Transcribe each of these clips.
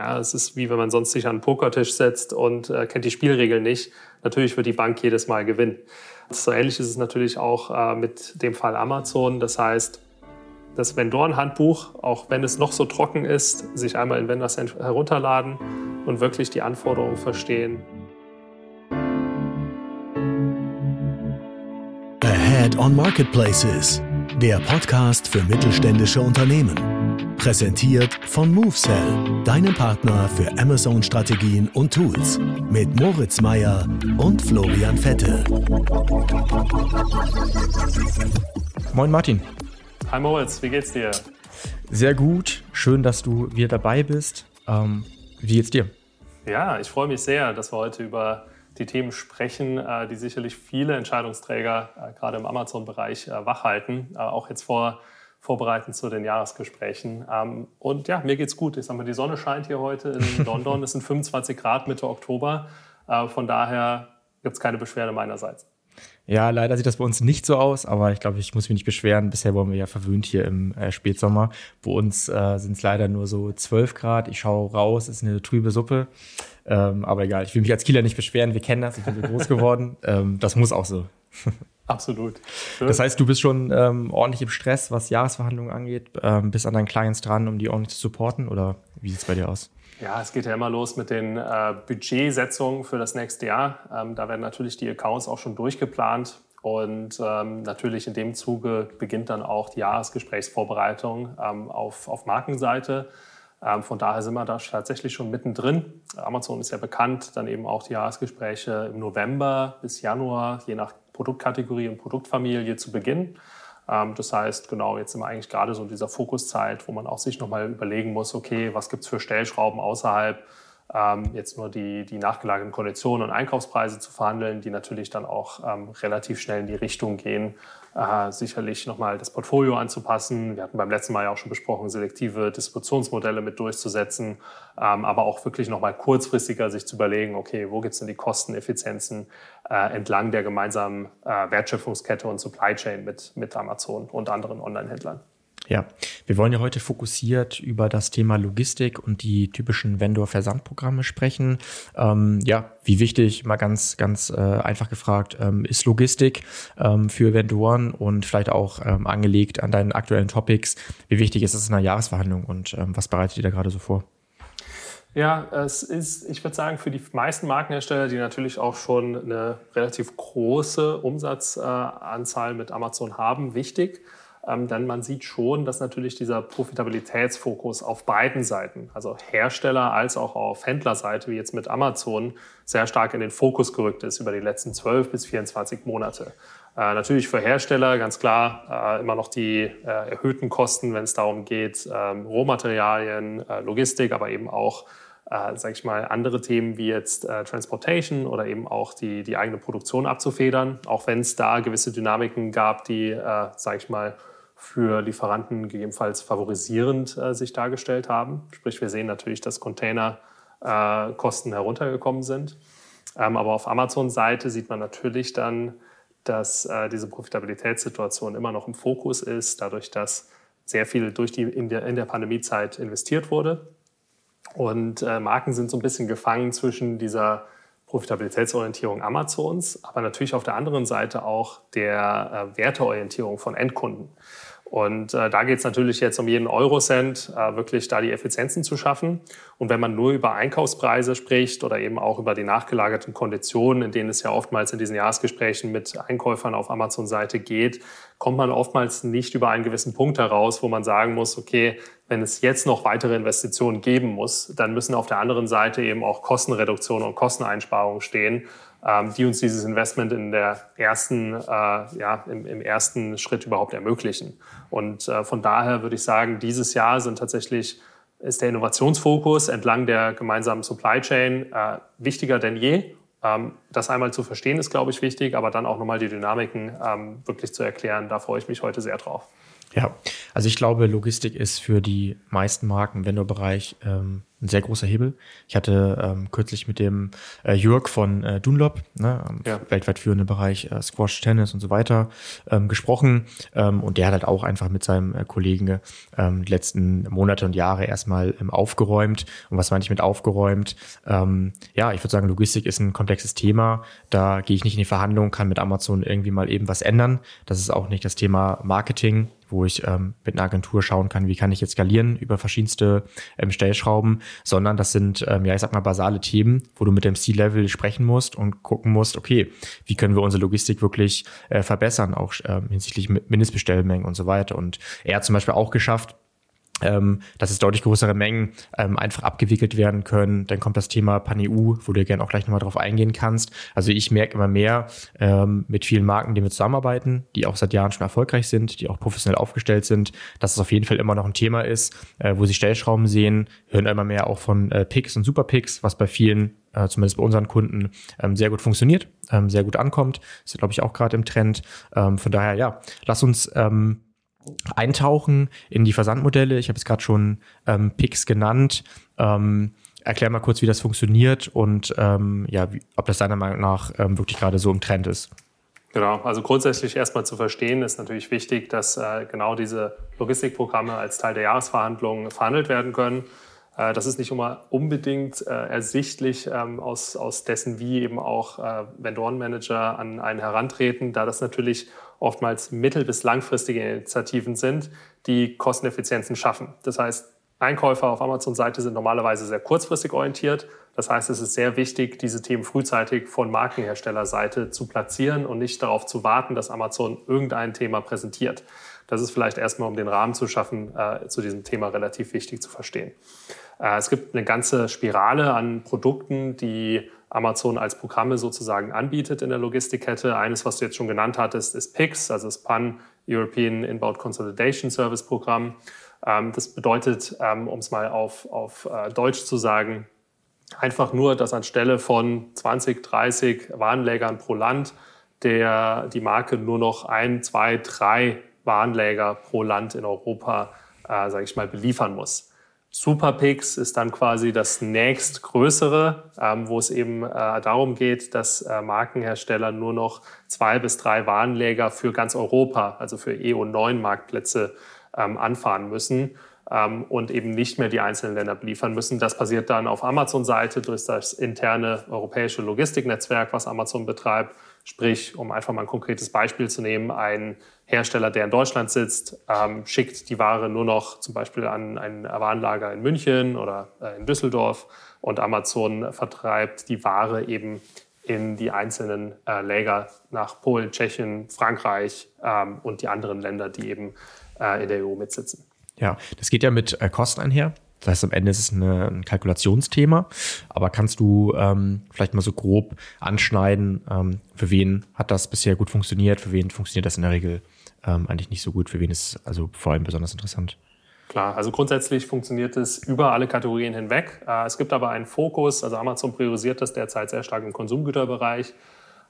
Ja, es ist wie wenn man sonst sich an einen Pokertisch setzt und äh, kennt die Spielregeln nicht. Natürlich wird die Bank jedes Mal gewinnen. So ähnlich ist es natürlich auch äh, mit dem Fall Amazon. Das heißt, das Vendoren-Handbuch, auch wenn es noch so trocken ist, sich einmal in Vendor herunterladen und wirklich die Anforderungen verstehen. Ahead on Marketplaces, der Podcast für mittelständische Unternehmen. Präsentiert von MoveSell, deinem Partner für Amazon-Strategien und Tools. Mit Moritz Meyer und Florian Vettel. Moin Martin. Hi Moritz, wie geht's dir? Sehr gut. Schön, dass du wieder dabei bist. Ähm, wie geht's dir? Ja, ich freue mich sehr, dass wir heute über die Themen sprechen, äh, die sicherlich viele Entscheidungsträger äh, gerade im Amazon-Bereich äh, wachhalten. Auch jetzt vor vorbereiten zu den Jahresgesprächen. Ähm, und ja, mir geht's gut. Ich sag mal, die Sonne scheint hier heute in London. Es sind 25 Grad Mitte Oktober. Äh, von daher gibt es keine Beschwerde meinerseits. Ja, leider sieht das bei uns nicht so aus, aber ich glaube, ich muss mich nicht beschweren. Bisher wurden wir ja verwöhnt hier im äh, Spätsommer. Bei uns äh, sind es leider nur so 12 Grad. Ich schaue raus, es ist eine trübe Suppe. Ähm, aber egal, ich will mich als Kieler nicht beschweren. Wir kennen das, ich bin so groß geworden. Ähm, das muss auch so. Absolut. Schön. Das heißt, du bist schon ähm, ordentlich im Stress, was Jahresverhandlungen angeht, ähm, bist an deinen Clients dran, um die ordentlich zu supporten oder wie sieht es bei dir aus? Ja, es geht ja immer los mit den äh, Budgetsetzungen für das nächste Jahr. Ähm, da werden natürlich die Accounts auch schon durchgeplant. Und ähm, natürlich in dem Zuge beginnt dann auch die Jahresgesprächsvorbereitung ähm, auf, auf Markenseite. Ähm, von daher sind wir da tatsächlich schon mittendrin. Amazon ist ja bekannt, dann eben auch die Jahresgespräche im November bis Januar, je nach Produktkategorie und Produktfamilie zu Beginn. Ähm, das heißt, genau, jetzt sind wir eigentlich gerade so in dieser Fokuszeit, wo man auch sich nochmal überlegen muss, okay, was gibt es für Stellschrauben außerhalb ähm, jetzt nur die, die nachgelagerten Konditionen und Einkaufspreise zu verhandeln, die natürlich dann auch ähm, relativ schnell in die Richtung gehen, äh, sicherlich nochmal das Portfolio anzupassen. Wir hatten beim letzten Mal ja auch schon besprochen, selektive Distributionsmodelle mit durchzusetzen, ähm, aber auch wirklich nochmal kurzfristiger sich zu überlegen, okay, wo gibt es denn die Kosteneffizienzen äh, entlang der gemeinsamen äh, Wertschöpfungskette und Supply Chain mit, mit Amazon und anderen Online-Händlern. Ja, wir wollen ja heute fokussiert über das Thema Logistik und die typischen Vendor-Versandprogramme sprechen. Ähm, ja, wie wichtig, mal ganz, ganz äh, einfach gefragt, ähm, ist Logistik ähm, für Vendoren und vielleicht auch ähm, angelegt an deinen aktuellen Topics. Wie wichtig ist es in einer Jahresverhandlung und ähm, was bereitet ihr da gerade so vor? Ja, es ist, ich würde sagen, für die meisten Markenhersteller, die natürlich auch schon eine relativ große Umsatzanzahl mit Amazon haben, wichtig ähm, denn man sieht schon, dass natürlich dieser Profitabilitätsfokus auf beiden Seiten, also Hersteller als auch auf Händlerseite, wie jetzt mit Amazon, sehr stark in den Fokus gerückt ist über die letzten 12 bis 24 Monate. Äh, natürlich für Hersteller ganz klar äh, immer noch die äh, erhöhten Kosten, wenn es darum geht, ähm, Rohmaterialien, äh, Logistik, aber eben auch äh, sage ich mal, andere Themen wie jetzt äh, Transportation oder eben auch die, die eigene Produktion abzufedern, auch wenn es da gewisse Dynamiken gab, die, äh, sage ich mal, für Lieferanten gegebenenfalls favorisierend äh, sich dargestellt haben. Sprich, wir sehen natürlich, dass Containerkosten äh, heruntergekommen sind. Ähm, aber auf Amazon-Seite sieht man natürlich dann, dass äh, diese Profitabilitätssituation immer noch im Fokus ist, dadurch, dass sehr viel durch die, in, der, in der Pandemiezeit investiert wurde. Und äh, Marken sind so ein bisschen gefangen zwischen dieser Profitabilitätsorientierung Amazons, aber natürlich auf der anderen Seite auch der äh, Werteorientierung von Endkunden. Und äh, da geht es natürlich jetzt um jeden Eurocent, äh, wirklich da die Effizienzen zu schaffen. Und wenn man nur über Einkaufspreise spricht oder eben auch über die nachgelagerten Konditionen, in denen es ja oftmals in diesen Jahresgesprächen mit Einkäufern auf Amazon-Seite geht, kommt man oftmals nicht über einen gewissen Punkt heraus, wo man sagen muss, okay, wenn es jetzt noch weitere Investitionen geben muss, dann müssen auf der anderen Seite eben auch Kostenreduktionen und Kosteneinsparungen stehen, die uns dieses Investment in der ersten, äh, ja, im, im, ersten Schritt überhaupt ermöglichen. Und äh, von daher würde ich sagen, dieses Jahr sind tatsächlich ist der Innovationsfokus entlang der gemeinsamen Supply Chain äh, wichtiger denn je. Ähm, das einmal zu verstehen ist, glaube ich, wichtig, aber dann auch nochmal die Dynamiken ähm, wirklich zu erklären. Da freue ich mich heute sehr drauf. Ja, also ich glaube, Logistik ist für die meisten Marken im Vendor-Bereich ähm, ein sehr großer Hebel. Ich hatte ähm, kürzlich mit dem äh, Jörg von äh, Dunlop, ne, ja. weltweit führende Bereich äh, Squash, Tennis und so weiter, ähm, gesprochen. Ähm, und der hat halt auch einfach mit seinem äh, Kollegen ähm, die letzten Monate und Jahre erstmal ähm, aufgeräumt. Und was meine ich mit aufgeräumt? Ähm, ja, ich würde sagen, Logistik ist ein komplexes Thema. Da gehe ich nicht in die Verhandlung, kann mit Amazon irgendwie mal eben was ändern. Das ist auch nicht das Thema Marketing wo ich ähm, mit einer Agentur schauen kann, wie kann ich jetzt skalieren über verschiedenste ähm, Stellschrauben, sondern das sind, ähm, ja, ich sag mal, basale Themen, wo du mit dem C-Level sprechen musst und gucken musst, okay, wie können wir unsere Logistik wirklich äh, verbessern, auch ähm, hinsichtlich Mindestbestellmengen und so weiter. Und er hat zum Beispiel auch geschafft, ähm, dass es deutlich größere Mengen ähm, einfach abgewickelt werden können. Dann kommt das Thema Pan-EU, wo du gerne auch gleich nochmal drauf eingehen kannst. Also ich merke immer mehr ähm, mit vielen Marken, die wir zusammenarbeiten, die auch seit Jahren schon erfolgreich sind, die auch professionell aufgestellt sind, dass es auf jeden Fall immer noch ein Thema ist, äh, wo sie Stellschrauben sehen, hören immer mehr auch von äh, Picks und Superpicks, was bei vielen äh, zumindest bei unseren Kunden, ähm, sehr gut funktioniert, ähm, sehr gut ankommt. Ist, glaube ich, auch gerade im Trend. Ähm, von daher, ja, lass uns ähm, eintauchen in die Versandmodelle. Ich habe es gerade schon ähm, Pix genannt. Ähm, erklär mal kurz, wie das funktioniert und ähm, ja, wie, ob das deiner Meinung nach ähm, wirklich gerade so im Trend ist. Genau, also grundsätzlich erstmal zu verstehen ist natürlich wichtig, dass äh, genau diese Logistikprogramme als Teil der Jahresverhandlungen verhandelt werden können. Äh, das ist nicht immer unbedingt äh, ersichtlich ähm, aus, aus dessen, wie eben auch äh, Vendorenmanager an einen herantreten, da das natürlich oftmals mittel- bis langfristige Initiativen sind, die Kosteneffizienzen schaffen. Das heißt, Einkäufer auf Amazon-Seite sind normalerweise sehr kurzfristig orientiert. Das heißt, es ist sehr wichtig, diese Themen frühzeitig von Markenherstellerseite zu platzieren und nicht darauf zu warten, dass Amazon irgendein Thema präsentiert. Das ist vielleicht erstmal, um den Rahmen zu schaffen, äh, zu diesem Thema relativ wichtig zu verstehen. Äh, es gibt eine ganze Spirale an Produkten, die Amazon als Programme sozusagen anbietet in der Logistikkette. Eines, was du jetzt schon genannt hattest, ist PIX, also das Pan-European Inbound Consolidation Service Programm. Ähm, das bedeutet, ähm, um es mal auf, auf äh, Deutsch zu sagen, einfach nur, dass anstelle von 20, 30 Warenlägern pro Land der, die Marke nur noch ein, zwei, drei Warenläger pro Land in Europa, äh, sage ich mal, beliefern muss. Superpix ist dann quasi das nächstgrößere, ähm, wo es eben äh, darum geht, dass äh, Markenhersteller nur noch zwei bis drei Warenläger für ganz Europa, also für EU9-Marktplätze, ähm, anfahren müssen ähm, und eben nicht mehr die einzelnen Länder beliefern müssen. Das passiert dann auf Amazon-Seite durch das interne europäische Logistiknetzwerk, was Amazon betreibt. Sprich, um einfach mal ein konkretes Beispiel zu nehmen, ein Hersteller, der in Deutschland sitzt, ähm, schickt die Ware nur noch zum Beispiel an ein Warenlager in München oder äh, in Düsseldorf und Amazon vertreibt die Ware eben in die einzelnen äh, Läger nach Polen, Tschechien, Frankreich ähm, und die anderen Länder, die eben äh, in der EU mitsitzen. Ja, das geht ja mit äh, Kosten einher. Das heißt, am Ende ist es eine, ein Kalkulationsthema. Aber kannst du ähm, vielleicht mal so grob anschneiden, ähm, für wen hat das bisher gut funktioniert, für wen funktioniert das in der Regel ähm, eigentlich nicht so gut. Für wen ist es also vor allem besonders interessant? Klar, also grundsätzlich funktioniert es über alle Kategorien hinweg. Äh, es gibt aber einen Fokus, also Amazon priorisiert das derzeit sehr stark im Konsumgüterbereich.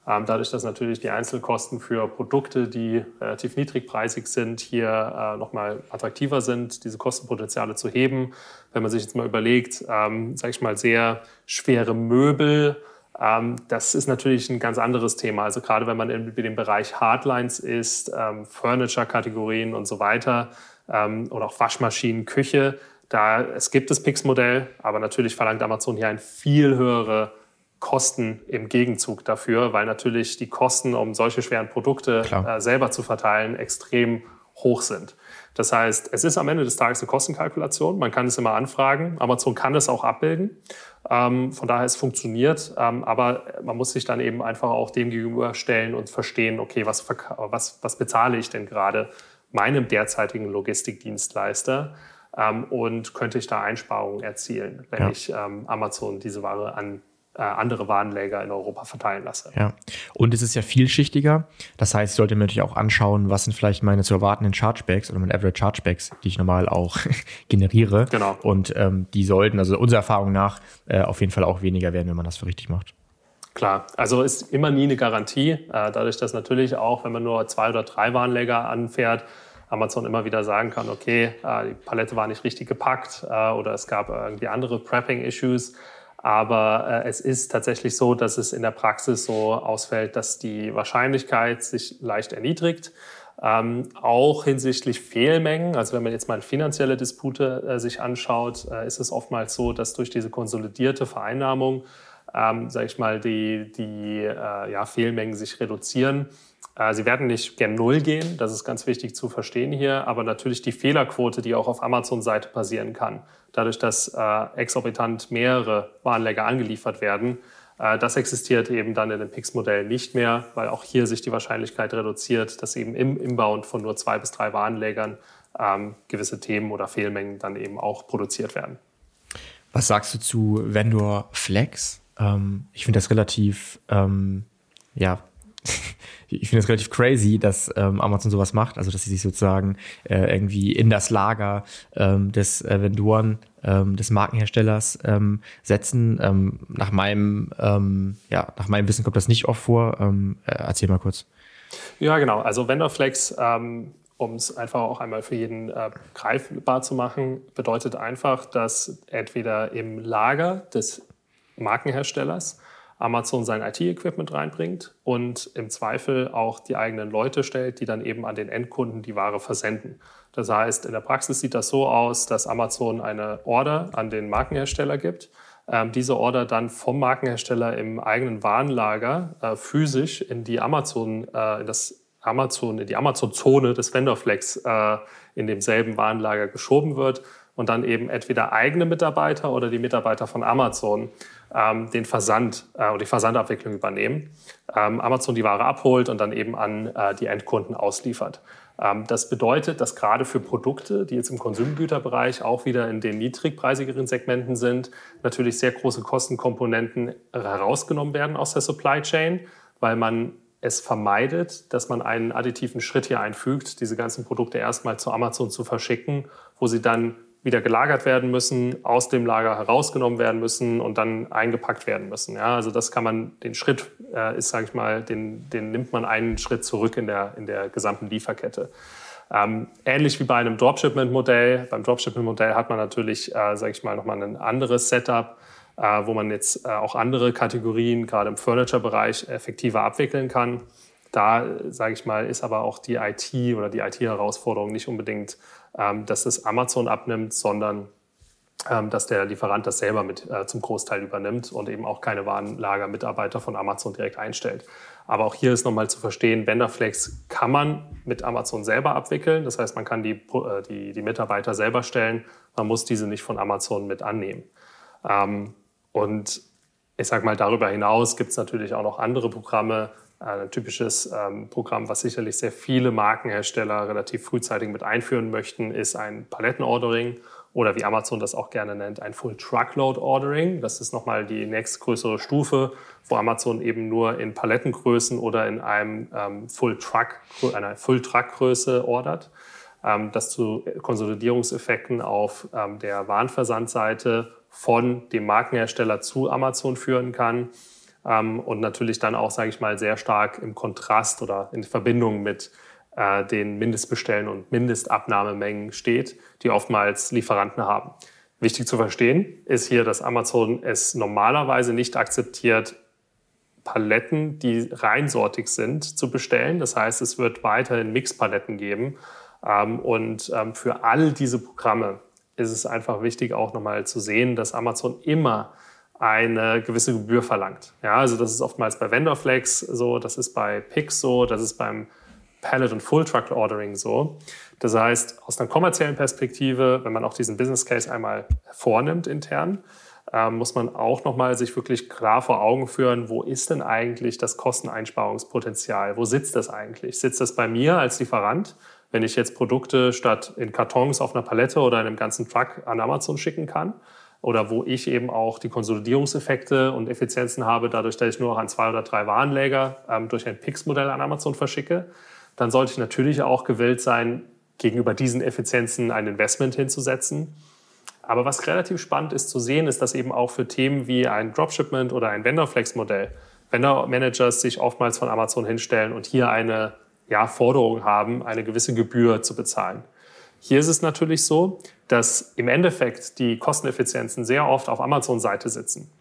Ähm, dadurch, dass natürlich die Einzelkosten für Produkte, die relativ niedrigpreisig sind, hier äh, nochmal attraktiver sind, diese Kostenpotenziale zu heben. Wenn man sich jetzt mal überlegt, ähm, sage ich mal, sehr schwere Möbel, ähm, das ist natürlich ein ganz anderes Thema. Also gerade wenn man in dem Bereich Hardlines ist, ähm, Furniture-Kategorien und so weiter ähm, oder auch Waschmaschinen, Küche, da es gibt das Pix-Modell, aber natürlich verlangt Amazon hier eine viel höhere Kosten im Gegenzug dafür, weil natürlich die Kosten, um solche schweren Produkte äh, selber zu verteilen, extrem hoch sind. Das heißt, es ist am Ende des Tages eine Kostenkalkulation. Man kann es immer anfragen. Amazon kann es auch abbilden. Ähm, von daher es funktioniert. Ähm, aber man muss sich dann eben einfach auch dem gegenüberstellen und verstehen, okay, was, was, was bezahle ich denn gerade meinem derzeitigen Logistikdienstleister? Ähm, und könnte ich da Einsparungen erzielen, wenn ja. ich ähm, Amazon diese Ware an andere Warenläger in Europa verteilen lasse. Ja, und es ist ja vielschichtiger. Das heißt, ich sollte mir natürlich auch anschauen, was sind vielleicht meine zu erwartenden Chargebacks oder meine Average Chargebacks, die ich normal auch generiere. Genau. Und ähm, die sollten, also unserer Erfahrung nach, äh, auf jeden Fall auch weniger werden, wenn man das für richtig macht. Klar, also ist immer nie eine Garantie. Äh, dadurch, dass natürlich auch, wenn man nur zwei oder drei Warenläger anfährt, Amazon immer wieder sagen kann, okay, äh, die Palette war nicht richtig gepackt äh, oder es gab irgendwie andere Prepping-Issues. Aber äh, es ist tatsächlich so, dass es in der Praxis so ausfällt, dass die Wahrscheinlichkeit sich leicht erniedrigt. Ähm, auch hinsichtlich Fehlmengen, also wenn man jetzt mal finanzielle Dispute äh, sich anschaut, äh, ist es oftmals so, dass durch diese konsolidierte Vereinnahmung, ähm, sage ich mal, die, die äh, ja, Fehlmengen sich reduzieren. Äh, sie werden nicht gen Null gehen, das ist ganz wichtig zu verstehen hier, aber natürlich die Fehlerquote, die auch auf Amazon-Seite passieren kann, dadurch, dass äh, exorbitant mehrere Warenläger angeliefert werden, äh, das existiert eben dann in dem Pix-Modell nicht mehr, weil auch hier sich die Wahrscheinlichkeit reduziert, dass eben im Inbound von nur zwei bis drei Warenlägern ähm, gewisse Themen oder Fehlmengen dann eben auch produziert werden. Was sagst du zu Vendor Flex? Ähm, ich finde das relativ, ähm, ja, ich finde es relativ crazy, dass ähm, Amazon sowas macht, also dass sie sich sozusagen äh, irgendwie in das Lager ähm, des äh, Vendoren, ähm, des Markenherstellers ähm, setzen. Ähm, nach meinem, ähm, ja, nach meinem Wissen kommt das nicht oft vor. Ähm, äh, erzähl mal kurz. Ja, genau. Also Vendorflex, ähm, um es einfach auch einmal für jeden äh, greifbar zu machen, bedeutet einfach, dass entweder im Lager des Markenherstellers Amazon sein IT-Equipment reinbringt und im Zweifel auch die eigenen Leute stellt, die dann eben an den Endkunden die Ware versenden. Das heißt, in der Praxis sieht das so aus, dass Amazon eine Order an den Markenhersteller gibt. Ähm, diese Order dann vom Markenhersteller im eigenen Warenlager äh, physisch in die Amazon, äh, in das Amazon, in die Amazon-Zone des Vendorflex äh, in demselben Warenlager geschoben wird und dann eben entweder eigene Mitarbeiter oder die Mitarbeiter von Amazon ähm, den Versand äh, die Versandabwicklung übernehmen. Ähm, Amazon die Ware abholt und dann eben an äh, die Endkunden ausliefert. Ähm, das bedeutet, dass gerade für Produkte, die jetzt im Konsumgüterbereich auch wieder in den niedrigpreisigeren Segmenten sind, natürlich sehr große Kostenkomponenten herausgenommen werden aus der Supply Chain, weil man es vermeidet, dass man einen additiven Schritt hier einfügt, diese ganzen Produkte erstmal zu Amazon zu verschicken, wo sie dann wieder gelagert werden müssen, aus dem Lager herausgenommen werden müssen und dann eingepackt werden müssen. Ja, also das kann man, den Schritt äh, ist, sage ich mal, den, den nimmt man einen Schritt zurück in der, in der gesamten Lieferkette. Ähm, ähnlich wie bei einem Dropshipment-Modell. Beim Dropshipment-Modell hat man natürlich, äh, sage ich mal, nochmal ein anderes Setup, äh, wo man jetzt äh, auch andere Kategorien, gerade im Furniture-Bereich, effektiver abwickeln kann. Da, sage ich mal, ist aber auch die IT oder die IT-Herausforderung nicht unbedingt dass es Amazon abnimmt, sondern ähm, dass der Lieferant das selber mit äh, zum Großteil übernimmt und eben auch keine Warenlagermitarbeiter von Amazon direkt einstellt. Aber auch hier ist nochmal zu verstehen, Vendorflex kann man mit Amazon selber abwickeln. Das heißt, man kann die, äh, die, die Mitarbeiter selber stellen. Man muss diese nicht von Amazon mit annehmen. Ähm, und ich sage mal, darüber hinaus gibt es natürlich auch noch andere Programme, ein typisches ähm, Programm, was sicherlich sehr viele Markenhersteller relativ frühzeitig mit einführen möchten, ist ein Palettenordering oder wie Amazon das auch gerne nennt, ein Full Truckload Ordering. Das ist nochmal die nächstgrößere Stufe, wo Amazon eben nur in Palettengrößen oder in einem ähm, Full Truck, einer Full Truck Größe ordert. Ähm, das zu Konsolidierungseffekten auf ähm, der Warenversandseite von dem Markenhersteller zu Amazon führen kann ähm, und natürlich dann auch, sage ich mal, sehr stark im Kontrast oder in Verbindung mit äh, den Mindestbestellen und Mindestabnahmemengen steht, die oftmals Lieferanten haben. Wichtig zu verstehen ist hier, dass Amazon es normalerweise nicht akzeptiert, Paletten, die reinsortig sind, zu bestellen. Das heißt, es wird weiterhin Mixpaletten geben. Ähm, und ähm, für all diese Programme ist es einfach wichtig, auch nochmal zu sehen, dass Amazon immer eine gewisse Gebühr verlangt. Ja, also das ist oftmals bei Vendorflex so, das ist bei Pix so, das ist beim Pallet und Full Truck Ordering so. Das heißt, aus einer kommerziellen Perspektive, wenn man auch diesen Business Case einmal vornimmt intern, äh, muss man auch nochmal sich wirklich klar vor Augen führen, wo ist denn eigentlich das Kosteneinsparungspotenzial? Wo sitzt das eigentlich? Sitzt das bei mir als Lieferant, wenn ich jetzt Produkte statt in Kartons auf einer Palette oder in einem ganzen Truck an Amazon schicken kann? Oder wo ich eben auch die Konsolidierungseffekte und Effizienzen habe, dadurch, dass ich nur noch an zwei oder drei Warenläger ähm, durch ein Pix-Modell an Amazon verschicke, dann sollte ich natürlich auch gewillt sein, gegenüber diesen Effizienzen ein Investment hinzusetzen. Aber was relativ spannend ist zu sehen, ist, dass eben auch für Themen wie ein Dropshipment oder ein Vendorflex-Modell Vendor-Managers sich oftmals von Amazon hinstellen und hier eine ja, Forderung haben, eine gewisse Gebühr zu bezahlen. Hier ist es natürlich so, dass im Endeffekt die Kosteneffizienzen sehr oft auf Amazon-Seite sitzen.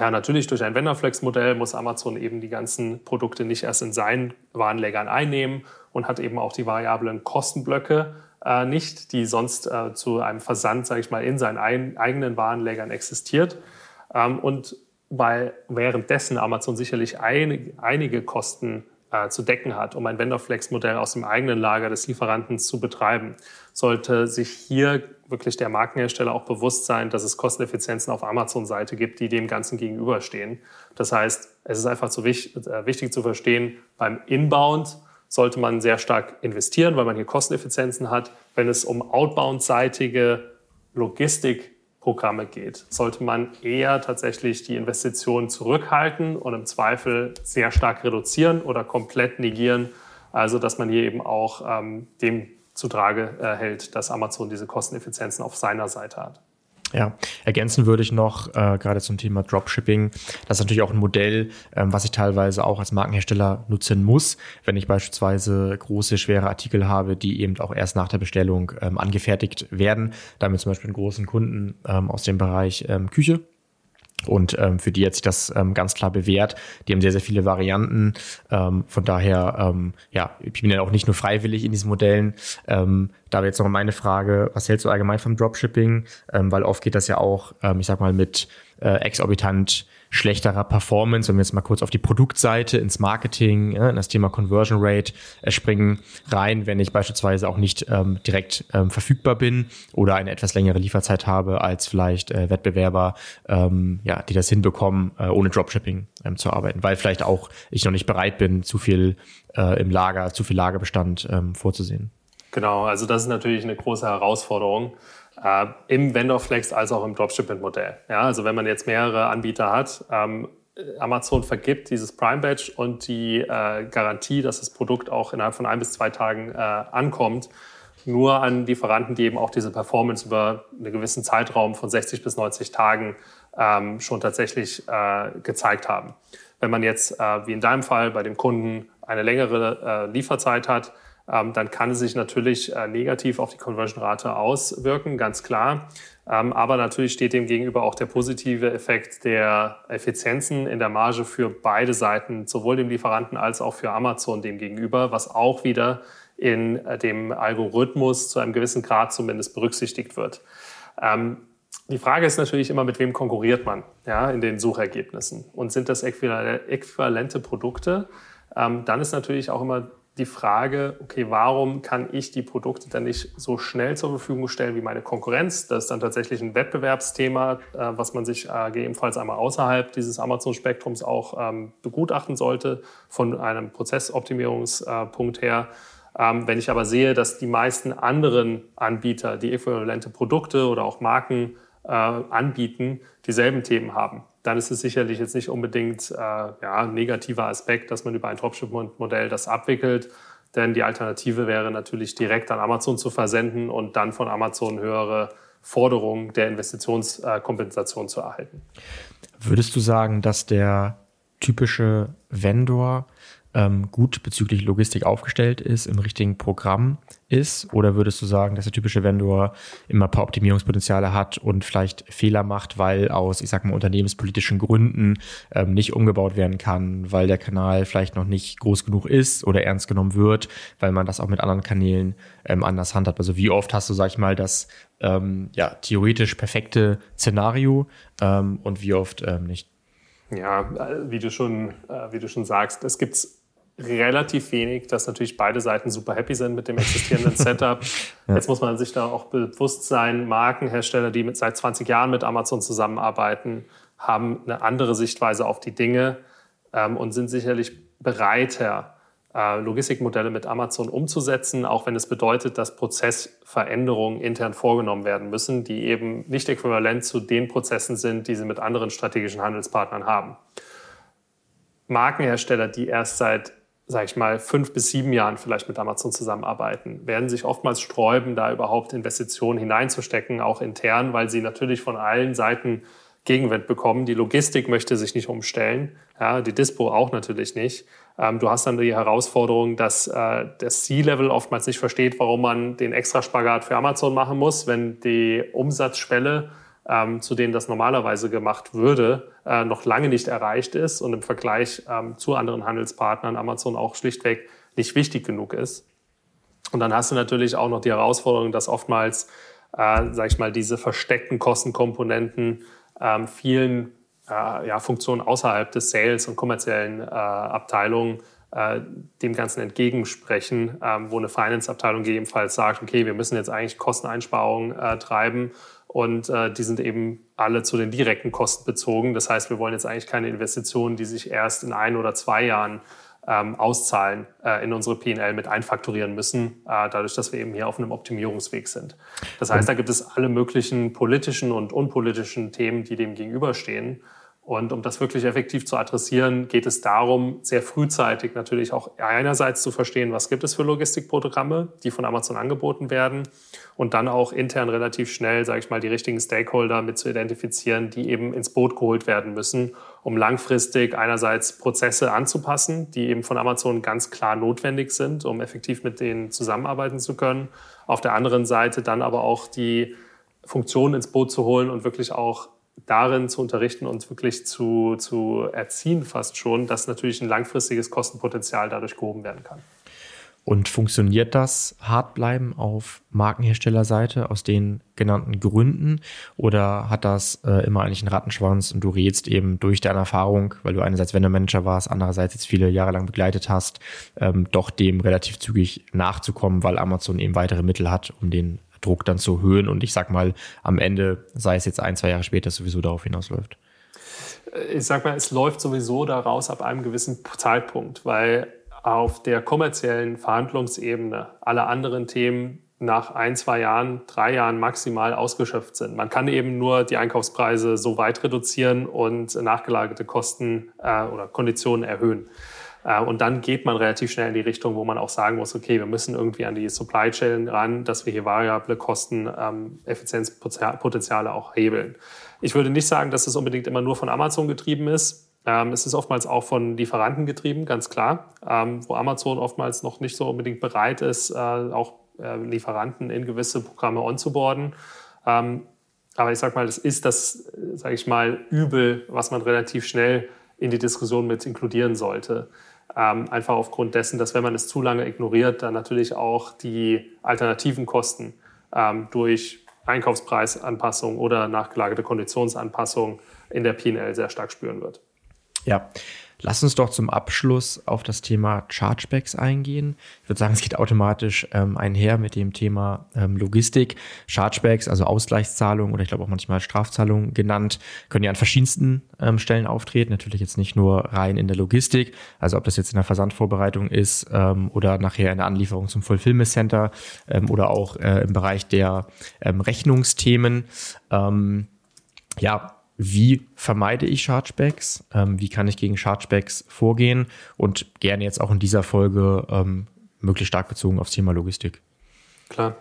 Ja, natürlich durch ein Vendorflex-Modell muss Amazon eben die ganzen Produkte nicht erst in seinen Warenlägern einnehmen und hat eben auch die variablen Kostenblöcke äh, nicht, die sonst äh, zu einem Versand, sage ich mal, in seinen ein, eigenen Warenlägern existiert. Ähm, und weil währenddessen Amazon sicherlich ein, einige Kosten äh, zu decken hat, um ein Vendorflex-Modell aus dem eigenen Lager des Lieferanten zu betreiben, sollte sich hier wirklich der Markenhersteller auch bewusst sein, dass es Kosteneffizienzen auf Amazon-Seite gibt, die dem Ganzen gegenüberstehen. Das heißt, es ist einfach so wichtig, äh, wichtig zu verstehen, beim Inbound sollte man sehr stark investieren, weil man hier Kosteneffizienzen hat. Wenn es um outbound-seitige Logistik Programme geht, sollte man eher tatsächlich die Investitionen zurückhalten und im Zweifel sehr stark reduzieren oder komplett negieren. Also dass man hier eben auch ähm, dem zutrage äh, hält, dass Amazon diese Kosteneffizienzen auf seiner Seite hat. Ja, ergänzen würde ich noch, äh, gerade zum Thema Dropshipping, das ist natürlich auch ein Modell, ähm, was ich teilweise auch als Markenhersteller nutzen muss, wenn ich beispielsweise große, schwere Artikel habe, die eben auch erst nach der Bestellung ähm, angefertigt werden. Damit zum Beispiel einen großen Kunden ähm, aus dem Bereich ähm, Küche und ähm, für die hat sich das ähm, ganz klar bewährt. Die haben sehr, sehr viele Varianten. Ähm, von daher, ähm, ja, ich bin ja auch nicht nur freiwillig in diesen Modellen. Ähm, da wäre jetzt noch meine Frage, was hältst du allgemein vom Dropshipping? Ähm, weil oft geht das ja auch, ähm, ich sag mal, mit äh, exorbitant schlechterer Performance, wenn wir jetzt mal kurz auf die Produktseite, ins Marketing, in das Thema Conversion Rate äh, springen, rein, wenn ich beispielsweise auch nicht ähm, direkt ähm, verfügbar bin oder eine etwas längere Lieferzeit habe als vielleicht äh, Wettbewerber, ähm, ja, die das hinbekommen, äh, ohne Dropshipping ähm, zu arbeiten, weil vielleicht auch ich noch nicht bereit bin, zu viel äh, im Lager, zu viel Lagerbestand ähm, vorzusehen. Genau, also das ist natürlich eine große Herausforderung äh, im Vendor-Flex als auch im Dropshipment-Modell. Ja, also wenn man jetzt mehrere Anbieter hat, ähm, Amazon vergibt dieses Prime Badge und die äh, Garantie, dass das Produkt auch innerhalb von ein bis zwei Tagen äh, ankommt, nur an Lieferanten, die eben auch diese Performance über einen gewissen Zeitraum von 60 bis 90 Tagen ähm, schon tatsächlich äh, gezeigt haben. Wenn man jetzt, äh, wie in deinem Fall, bei dem Kunden eine längere äh, Lieferzeit hat, dann kann es sich natürlich äh, negativ auf die Conversion-Rate auswirken, ganz klar. Ähm, aber natürlich steht dem gegenüber auch der positive Effekt der Effizienzen in der Marge für beide Seiten, sowohl dem Lieferanten als auch für Amazon dem gegenüber, was auch wieder in äh, dem Algorithmus zu einem gewissen Grad zumindest berücksichtigt wird. Ähm, die Frage ist natürlich immer, mit wem konkurriert man ja, in den Suchergebnissen? Und sind das äquivalente Produkte? Ähm, dann ist natürlich auch immer die Frage, okay, warum kann ich die Produkte dann nicht so schnell zur Verfügung stellen wie meine Konkurrenz? Das ist dann tatsächlich ein Wettbewerbsthema, äh, was man sich äh, gegebenenfalls einmal außerhalb dieses Amazon-Spektrums auch ähm, begutachten sollte, von einem Prozessoptimierungspunkt her. Ähm, wenn ich aber sehe, dass die meisten anderen Anbieter, die äquivalente Produkte oder auch Marken äh, anbieten, dieselben Themen haben, dann ist es sicherlich jetzt nicht unbedingt äh, ja, ein negativer Aspekt, dass man über ein Dropship-Modell das abwickelt. Denn die Alternative wäre natürlich direkt an Amazon zu versenden und dann von Amazon höhere Forderungen der Investitionskompensation zu erhalten. Würdest du sagen, dass der typische Vendor ähm, gut bezüglich Logistik aufgestellt ist, im richtigen Programm ist? Oder würdest du sagen, dass der typische Vendor immer ein paar Optimierungspotenziale hat und vielleicht Fehler macht, weil aus, ich sag mal, unternehmenspolitischen Gründen ähm, nicht umgebaut werden kann, weil der Kanal vielleicht noch nicht groß genug ist oder ernst genommen wird, weil man das auch mit anderen Kanälen ähm, anders handhabt? Also wie oft hast du, sag ich mal, das ähm, ja, theoretisch perfekte Szenario ähm, und wie oft ähm, nicht? Ja, äh, wie du schon, äh, wie du schon sagst, es gibt relativ wenig, dass natürlich beide Seiten super happy sind mit dem existierenden Setup. ja. Jetzt muss man sich da auch bewusst sein, Markenhersteller, die mit, seit 20 Jahren mit Amazon zusammenarbeiten, haben eine andere Sichtweise auf die Dinge ähm, und sind sicherlich bereiter, äh, Logistikmodelle mit Amazon umzusetzen, auch wenn es bedeutet, dass Prozessveränderungen intern vorgenommen werden müssen, die eben nicht äquivalent zu den Prozessen sind, die sie mit anderen strategischen Handelspartnern haben. Markenhersteller, die erst seit sage ich mal, fünf bis sieben Jahren vielleicht mit Amazon zusammenarbeiten, werden sich oftmals sträuben, da überhaupt Investitionen hineinzustecken, auch intern, weil sie natürlich von allen Seiten Gegenwind bekommen. Die Logistik möchte sich nicht umstellen, ja, die Dispo auch natürlich nicht. Ähm, du hast dann die Herausforderung, dass äh, das C-Level oftmals nicht versteht, warum man den Extraspagat für Amazon machen muss, wenn die Umsatzschwelle, ähm, zu denen das normalerweise gemacht würde, äh, noch lange nicht erreicht ist und im Vergleich ähm, zu anderen Handelspartnern Amazon auch schlichtweg nicht wichtig genug ist. Und dann hast du natürlich auch noch die Herausforderung, dass oftmals, äh, sag ich mal, diese versteckten Kostenkomponenten ähm, vielen äh, ja, Funktionen außerhalb des Sales und kommerziellen äh, Abteilungen äh, dem Ganzen entgegensprechen, ähm, wo eine Finance-Abteilung gegebenenfalls sagt, okay, wir müssen jetzt eigentlich Kosteneinsparungen äh, treiben und äh, die sind eben alle zu den direkten Kosten bezogen. Das heißt, wir wollen jetzt eigentlich keine Investitionen, die sich erst in ein oder zwei Jahren ähm, auszahlen, äh, in unsere PL mit einfakturieren müssen, äh, dadurch, dass wir eben hier auf einem Optimierungsweg sind. Das heißt, da gibt es alle möglichen politischen und unpolitischen Themen, die dem gegenüberstehen. Und um das wirklich effektiv zu adressieren, geht es darum, sehr frühzeitig natürlich auch einerseits zu verstehen, was gibt es für Logistikprogramme, die von Amazon angeboten werden und dann auch intern relativ schnell, sage ich mal, die richtigen Stakeholder mit zu identifizieren, die eben ins Boot geholt werden müssen, um langfristig einerseits Prozesse anzupassen, die eben von Amazon ganz klar notwendig sind, um effektiv mit denen zusammenarbeiten zu können. Auf der anderen Seite dann aber auch die Funktionen ins Boot zu holen und wirklich auch darin zu unterrichten und wirklich zu, zu erziehen fast schon, dass natürlich ein langfristiges Kostenpotenzial dadurch gehoben werden kann. Und funktioniert das Hartbleiben auf Markenherstellerseite aus den genannten Gründen? Oder hat das äh, immer eigentlich einen Rattenschwanz und du rätst eben durch deine Erfahrung, weil du einerseits Vendor-Manager warst, andererseits jetzt viele Jahre lang begleitet hast, ähm, doch dem relativ zügig nachzukommen, weil Amazon eben weitere Mittel hat, um den Druck dann zu erhöhen und ich sag mal, am Ende, sei es jetzt ein, zwei Jahre später, sowieso darauf hinausläuft? Ich sag mal, es läuft sowieso daraus ab einem gewissen Zeitpunkt, weil auf der kommerziellen Verhandlungsebene alle anderen Themen nach ein, zwei Jahren, drei Jahren maximal ausgeschöpft sind. Man kann eben nur die Einkaufspreise so weit reduzieren und nachgelagerte Kosten äh, oder Konditionen erhöhen. Äh, und dann geht man relativ schnell in die Richtung, wo man auch sagen muss, okay, wir müssen irgendwie an die Supply Chain ran, dass wir hier variable Kosten, ähm, Effizienzpotenziale auch hebeln. Ich würde nicht sagen, dass es unbedingt immer nur von Amazon getrieben ist. Ähm, es ist oftmals auch von Lieferanten getrieben, ganz klar, ähm, wo Amazon oftmals noch nicht so unbedingt bereit ist, äh, auch äh, Lieferanten in gewisse Programme onzuboarden. Aber ich sage mal, das ist das, sage ich mal, Übel, was man relativ schnell in die Diskussion mit inkludieren sollte. Ähm, einfach aufgrund dessen, dass wenn man es zu lange ignoriert, dann natürlich auch die alternativen Kosten ähm, durch Einkaufspreisanpassung oder nachgelagerte Konditionsanpassung in der PL sehr stark spüren wird. Ja, Lass uns doch zum Abschluss auf das Thema Chargebacks eingehen. Ich würde sagen, es geht automatisch ähm, einher mit dem Thema ähm, Logistik. Chargebacks, also Ausgleichszahlungen oder ich glaube auch manchmal Strafzahlungen genannt, können ja an verschiedensten ähm, Stellen auftreten. Natürlich jetzt nicht nur rein in der Logistik, also ob das jetzt in der Versandvorbereitung ist ähm, oder nachher in der Anlieferung zum Fulfillment Center ähm, oder auch äh, im Bereich der ähm, Rechnungsthemen. Ja, wie vermeide ich Chargebacks, ähm, wie kann ich gegen Chargebacks vorgehen und gerne jetzt auch in dieser Folge ähm, möglichst stark bezogen aufs Thema Logistik. Klar.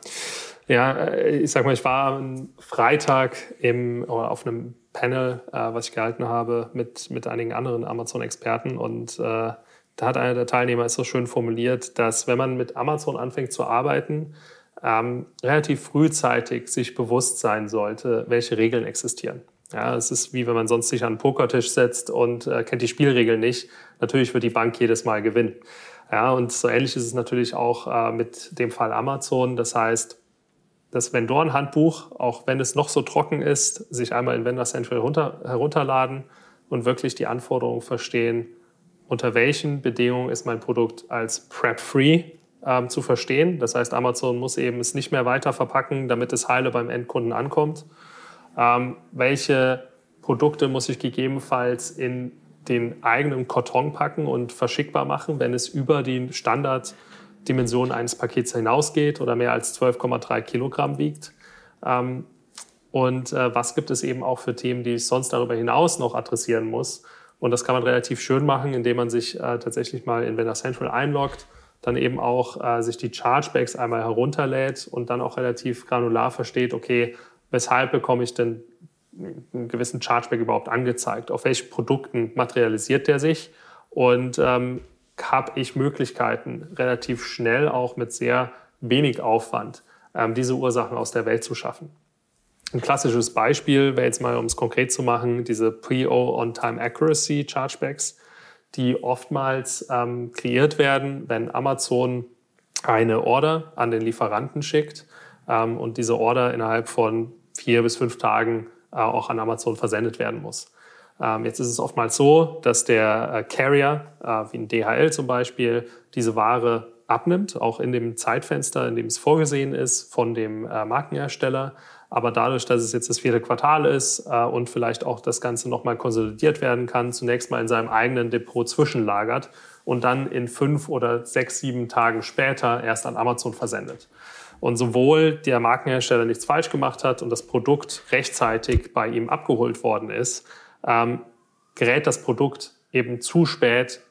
Ja, äh, ich sag mal, ich war am Freitag im, auf einem Panel, äh, was ich gehalten habe, mit, mit einigen anderen Amazon-Experten und äh, da hat einer der Teilnehmer es so schön formuliert, dass wenn man mit Amazon anfängt zu arbeiten, ähm, relativ frühzeitig sich bewusst sein sollte, welche Regeln existieren. Ja, es ist wie wenn man sonst sich an einen Pokertisch setzt und äh, kennt die Spielregeln nicht. Natürlich wird die Bank jedes Mal gewinnen. Ja, und so ähnlich ist es natürlich auch äh, mit dem Fall Amazon. Das heißt, das Vendoren-Handbuch, auch wenn es noch so trocken ist, sich einmal in Vendor Central runter, herunterladen und wirklich die Anforderungen verstehen, unter welchen Bedingungen ist mein Produkt als Prep-Free ähm, zu verstehen. Das heißt, Amazon muss eben es nicht mehr weiter verpacken, damit es heile beim Endkunden ankommt ähm, welche Produkte muss ich gegebenenfalls in den eigenen Karton packen und verschickbar machen, wenn es über die Standarddimension eines Pakets hinausgeht oder mehr als 12,3 Kilogramm wiegt. Ähm, und äh, was gibt es eben auch für Themen, die ich sonst darüber hinaus noch adressieren muss. Und das kann man relativ schön machen, indem man sich äh, tatsächlich mal in Vendor Central einloggt, dann eben auch äh, sich die Chargebacks einmal herunterlädt und dann auch relativ granular versteht, okay, weshalb bekomme ich denn einen gewissen Chargeback überhaupt angezeigt? Auf welchen Produkten materialisiert der sich? Und ähm, habe ich Möglichkeiten, relativ schnell auch mit sehr wenig Aufwand ähm, diese Ursachen aus der Welt zu schaffen. Ein klassisches Beispiel wäre jetzt mal, um es konkret zu machen, diese Pre-O-On-Time-Accuracy Chargebacks, die oftmals ähm, kreiert werden, wenn Amazon eine Order an den Lieferanten schickt ähm, und diese Order innerhalb von vier bis fünf Tagen äh, auch an Amazon versendet werden muss. Ähm, jetzt ist es oftmals so, dass der äh, Carrier, äh, wie ein DHL zum Beispiel, diese Ware abnimmt, auch in dem Zeitfenster, in dem es vorgesehen ist von dem äh, Markenhersteller aber dadurch, dass es jetzt das vierte Quartal ist äh, und vielleicht auch das Ganze nochmal konsolidiert werden kann, zunächst mal in seinem eigenen Depot zwischenlagert und dann in fünf oder sechs, sieben Tagen später erst an Amazon versendet. Und sowohl der Markenhersteller nichts falsch gemacht hat und das Produkt rechtzeitig bei ihm abgeholt worden ist, ähm, gerät das Produkt eben zu spät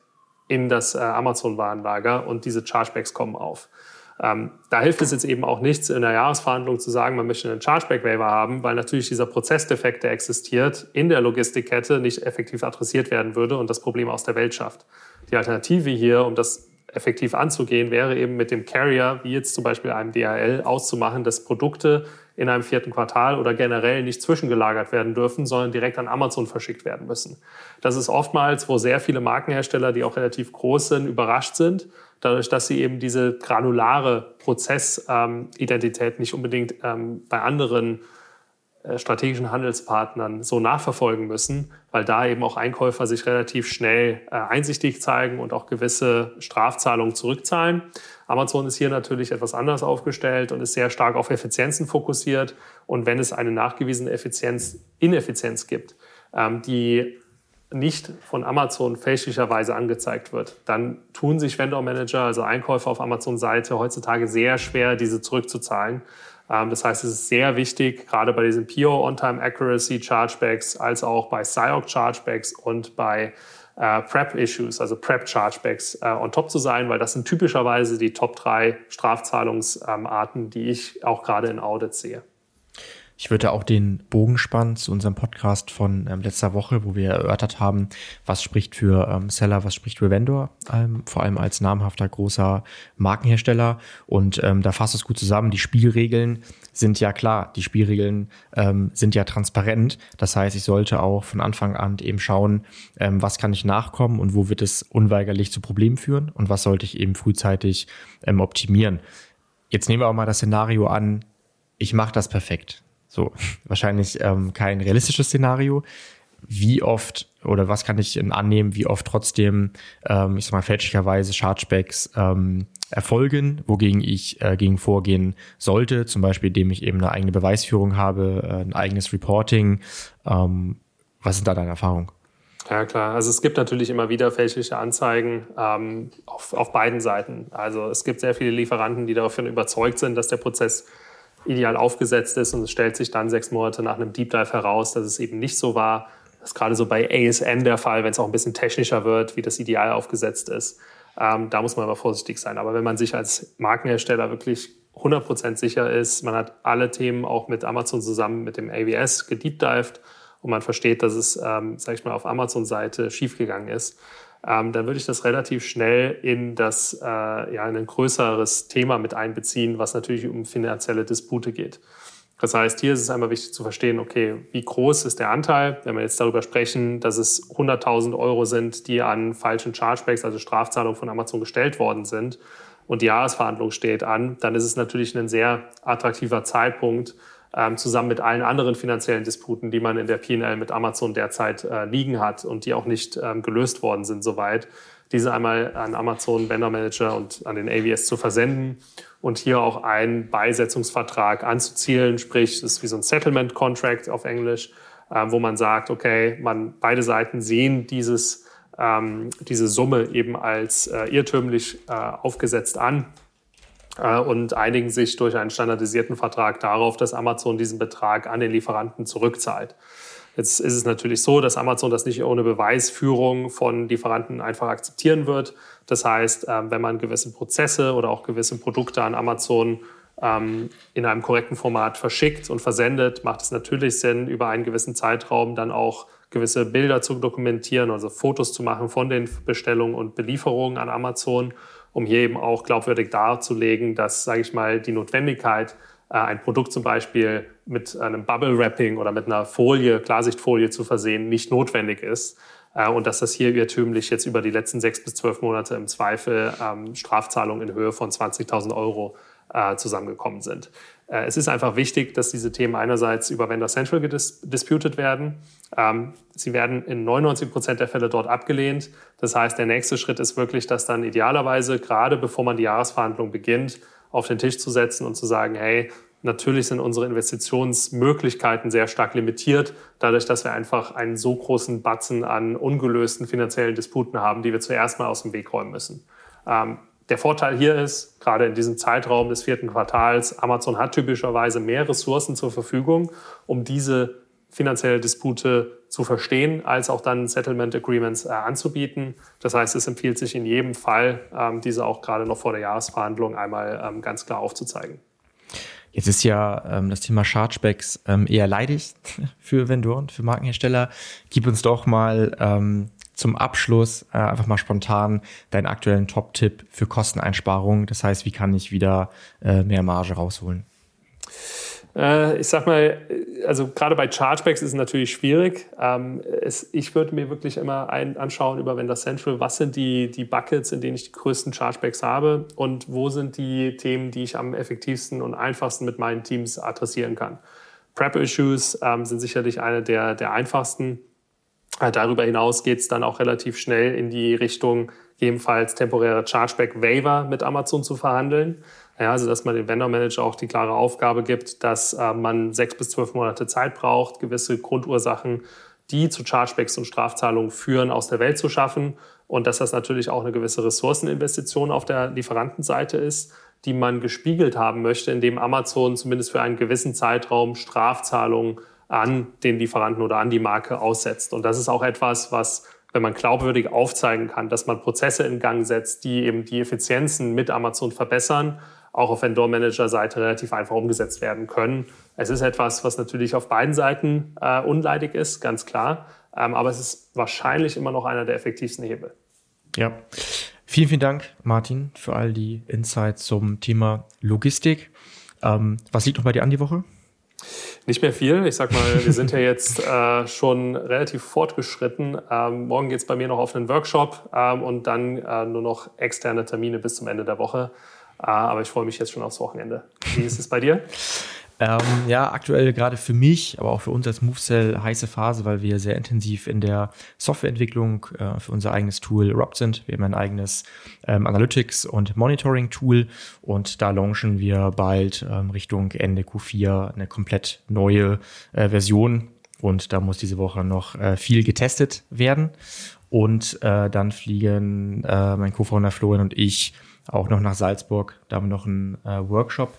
in das äh, Amazon-Warenlager und diese Chargebacks kommen auf. Ähm, da hilft es jetzt eben auch nichts, in der Jahresverhandlung zu sagen, man möchte einen Chargeback-Waiver haben, weil natürlich dieser Prozessdefekt, der existiert, in der Logistikkette nicht effektiv adressiert werden würde und das Problem aus der Welt schafft. Die Alternative hier, um das effektiv anzugehen, wäre eben mit dem Carrier, wie jetzt zum Beispiel einem DHL, auszumachen, dass Produkte in einem vierten Quartal oder generell nicht zwischengelagert werden dürfen, sondern direkt an Amazon verschickt werden müssen. Das ist oftmals, wo sehr viele Markenhersteller, die auch relativ groß sind, überrascht sind dadurch, dass sie eben diese granulare Prozessidentität ähm, nicht unbedingt ähm, bei anderen strategischen Handelspartnern so nachverfolgen müssen, weil da eben auch Einkäufer sich relativ schnell äh, einsichtig zeigen und auch gewisse Strafzahlungen zurückzahlen. Amazon ist hier natürlich etwas anders aufgestellt und ist sehr stark auf Effizienzen fokussiert. Und wenn es eine nachgewiesene Effizienz, Ineffizienz gibt, ähm, die nicht von Amazon fälschlicherweise angezeigt wird, dann tun sich Vendor Manager, also Einkäufer auf Amazon-Seite, heutzutage sehr schwer, diese zurückzuzahlen. Ähm, das heißt, es ist sehr wichtig, gerade bei diesen PO On-Time Accuracy Chargebacks, als auch bei SIOC Chargebacks und bei äh, Prep-Issues, also Prep-Chargebacks, äh, on top zu sein, weil das sind typischerweise die Top drei Strafzahlungsarten, die ich auch gerade in Audits sehe. Ich würde auch den Bogen spannen zu unserem Podcast von ähm, letzter Woche, wo wir erörtert haben, was spricht für ähm, Seller, was spricht für Vendor, ähm, vor allem als namhafter großer Markenhersteller. Und ähm, da fasst es gut zusammen. Die Spielregeln sind ja klar. Die Spielregeln ähm, sind ja transparent. Das heißt, ich sollte auch von Anfang an eben schauen, ähm, was kann ich nachkommen und wo wird es unweigerlich zu Problemen führen und was sollte ich eben frühzeitig ähm, optimieren. Jetzt nehmen wir auch mal das Szenario an, ich mache das perfekt. So, wahrscheinlich ähm, kein realistisches Szenario. Wie oft oder was kann ich annehmen, wie oft trotzdem, ähm, ich sag mal, fälschlicherweise Chargebacks ähm, erfolgen, wogegen ich äh, gegen vorgehen sollte, zum Beispiel, indem ich eben eine eigene Beweisführung habe, äh, ein eigenes Reporting. Ähm, was sind da deine Erfahrungen? Ja, klar. Also es gibt natürlich immer wieder fälschliche Anzeigen ähm, auf, auf beiden Seiten. Also es gibt sehr viele Lieferanten, die davon überzeugt sind, dass der Prozess ideal aufgesetzt ist und es stellt sich dann sechs Monate nach einem Deep Dive heraus, dass es eben nicht so war. Das ist gerade so bei ASN der Fall, wenn es auch ein bisschen technischer wird, wie das ideal aufgesetzt ist. Ähm, da muss man aber vorsichtig sein. Aber wenn man sich als Markenhersteller wirklich 100% sicher ist, man hat alle Themen auch mit Amazon zusammen mit dem AWS gedeepdived und man versteht, dass es, ähm, sag ich mal, auf Amazon-Seite schiefgegangen ist, ähm, dann würde ich das relativ schnell in das äh, ja, in ein größeres Thema mit einbeziehen, was natürlich um finanzielle Dispute geht. Das heißt, hier ist es einmal wichtig zu verstehen, okay, wie groß ist der Anteil? Wenn wir jetzt darüber sprechen, dass es 100.000 Euro sind, die an falschen Chargebacks, also Strafzahlungen von Amazon gestellt worden sind und die Jahresverhandlung steht an, dann ist es natürlich ein sehr attraktiver Zeitpunkt, ähm, zusammen mit allen anderen finanziellen Disputen, die man in der PL mit Amazon derzeit äh, liegen hat und die auch nicht ähm, gelöst worden sind soweit, diese einmal an Amazon Vendor Manager und an den AWS zu versenden und hier auch einen Beisetzungsvertrag anzuzielen, sprich, das ist wie so ein Settlement Contract auf Englisch, äh, wo man sagt, okay, man, beide Seiten sehen dieses, ähm, diese Summe eben als äh, irrtümlich äh, aufgesetzt an und einigen sich durch einen standardisierten Vertrag darauf, dass Amazon diesen Betrag an den Lieferanten zurückzahlt. Jetzt ist es natürlich so, dass Amazon das nicht ohne Beweisführung von Lieferanten einfach akzeptieren wird. Das heißt, ähm, wenn man gewisse Prozesse oder auch gewisse Produkte an Amazon ähm, in einem korrekten Format verschickt und versendet, macht es natürlich Sinn, über einen gewissen Zeitraum dann auch gewisse Bilder zu dokumentieren, also Fotos zu machen von den Bestellungen und Belieferungen an Amazon, um hier eben auch glaubwürdig darzulegen, dass, sage ich mal, die Notwendigkeit, äh, ein Produkt zum Beispiel mit einem Bubble Wrapping oder mit einer Folie, Klarsichtfolie zu versehen, nicht notwendig ist. Äh, und dass das hier irrtümlich jetzt über die letzten sechs bis zwölf Monate im Zweifel ähm, Strafzahlungen in Höhe von 20.000 Euro äh, zusammengekommen sind. Äh, es ist einfach wichtig, dass diese Themen einerseits über Vendor Central gedisputed werden. Ähm, sie werden in 99 Prozent der Fälle dort abgelehnt. Das heißt, der nächste Schritt ist wirklich, dass dann idealerweise, gerade bevor man die Jahresverhandlung beginnt, auf den Tisch zu setzen und zu sagen, hey, natürlich sind unsere Investitionsmöglichkeiten sehr stark limitiert, dadurch, dass wir einfach einen so großen Batzen an ungelösten finanziellen Disputen haben, die wir zuerst mal aus dem Weg räumen müssen. Ähm, der Vorteil hier ist, gerade in diesem Zeitraum des vierten Quartals, Amazon hat typischerweise mehr Ressourcen zur Verfügung, um diese finanzielle Dispute zu verstehen, als auch dann Settlement Agreements äh, anzubieten. Das heißt, es empfiehlt sich in jedem Fall, ähm, diese auch gerade noch vor der Jahresverhandlung einmal ähm, ganz klar aufzuzeigen. Jetzt ist ja ähm, das Thema Chargebacks ähm, eher leidig für Vendoren, für Markenhersteller. Gib uns doch mal ähm, zum Abschluss äh, einfach mal spontan deinen aktuellen Top-Tipp für Kosteneinsparungen. Das heißt, wie kann ich wieder äh, mehr Marge rausholen? Äh, ich sag mal, also gerade bei Chargebacks ist es natürlich schwierig. Ähm, ich würde mir wirklich immer anschauen über Vendor Central, was sind die, die Buckets, in denen ich die größten Chargebacks habe und wo sind die Themen, die ich am effektivsten und einfachsten mit meinen Teams adressieren kann. Prep-Issues ähm, sind sicherlich eine der, der einfachsten. Äh, darüber hinaus geht es dann auch relativ schnell in die Richtung, gegebenenfalls temporäre Chargeback-Waiver mit Amazon zu verhandeln. Ja, also dass man dem Vendor Manager auch die klare Aufgabe gibt, dass äh, man sechs bis zwölf Monate Zeit braucht, gewisse Grundursachen, die zu Chargebacks und Strafzahlungen führen, aus der Welt zu schaffen. Und dass das natürlich auch eine gewisse Ressourceninvestition auf der Lieferantenseite ist, die man gespiegelt haben möchte, indem Amazon zumindest für einen gewissen Zeitraum Strafzahlungen an den Lieferanten oder an die Marke aussetzt. Und das ist auch etwas, was, wenn man glaubwürdig aufzeigen kann, dass man Prozesse in Gang setzt, die eben die Effizienzen mit Amazon verbessern, auch auf Vendor-Manager-Seite relativ einfach umgesetzt werden können. Es ist etwas, was natürlich auf beiden Seiten äh, unleidig ist, ganz klar. Ähm, aber es ist wahrscheinlich immer noch einer der effektivsten Hebel. Ja. Vielen, vielen Dank, Martin, für all die Insights zum Thema Logistik. Ähm, was liegt noch bei dir an die Woche? Nicht mehr viel. Ich sag mal, wir sind ja jetzt äh, schon relativ fortgeschritten. Ähm, morgen geht es bei mir noch auf einen Workshop ähm, und dann äh, nur noch externe Termine bis zum Ende der Woche. Äh, aber ich freue mich jetzt schon aufs Wochenende. Wie ist es bei dir? Ähm, ja, aktuell gerade für mich, aber auch für uns als MoveCell heiße Phase, weil wir sehr intensiv in der Softwareentwicklung äh, für unser eigenes Tool Rob sind. Wir haben ein eigenes ähm, Analytics- und Monitoring-Tool und da launchen wir bald ähm, Richtung Ende Q4 eine komplett neue äh, Version. Und da muss diese Woche noch äh, viel getestet werden. Und äh, dann fliegen äh, mein Co-Founder Florian und ich auch noch nach Salzburg. Da haben wir noch einen äh, Workshop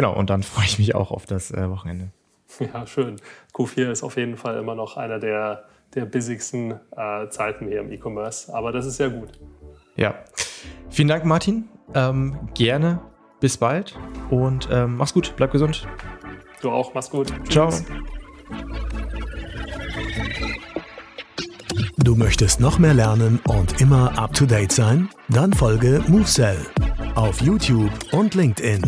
genau, und dann freue ich mich auch auf das äh, Wochenende. Ja, schön. Q4 ist auf jeden Fall immer noch einer der, der bussigsten äh, Zeiten hier im E-Commerce, aber das ist ja gut. Ja. Vielen Dank, Martin. Ähm, gerne. Bis bald und ähm, mach's gut. Bleib gesund. Du auch. Mach's gut. Ciao. Du möchtest noch mehr lernen und immer up to date sein? Dann folge MoveSell auf YouTube und LinkedIn.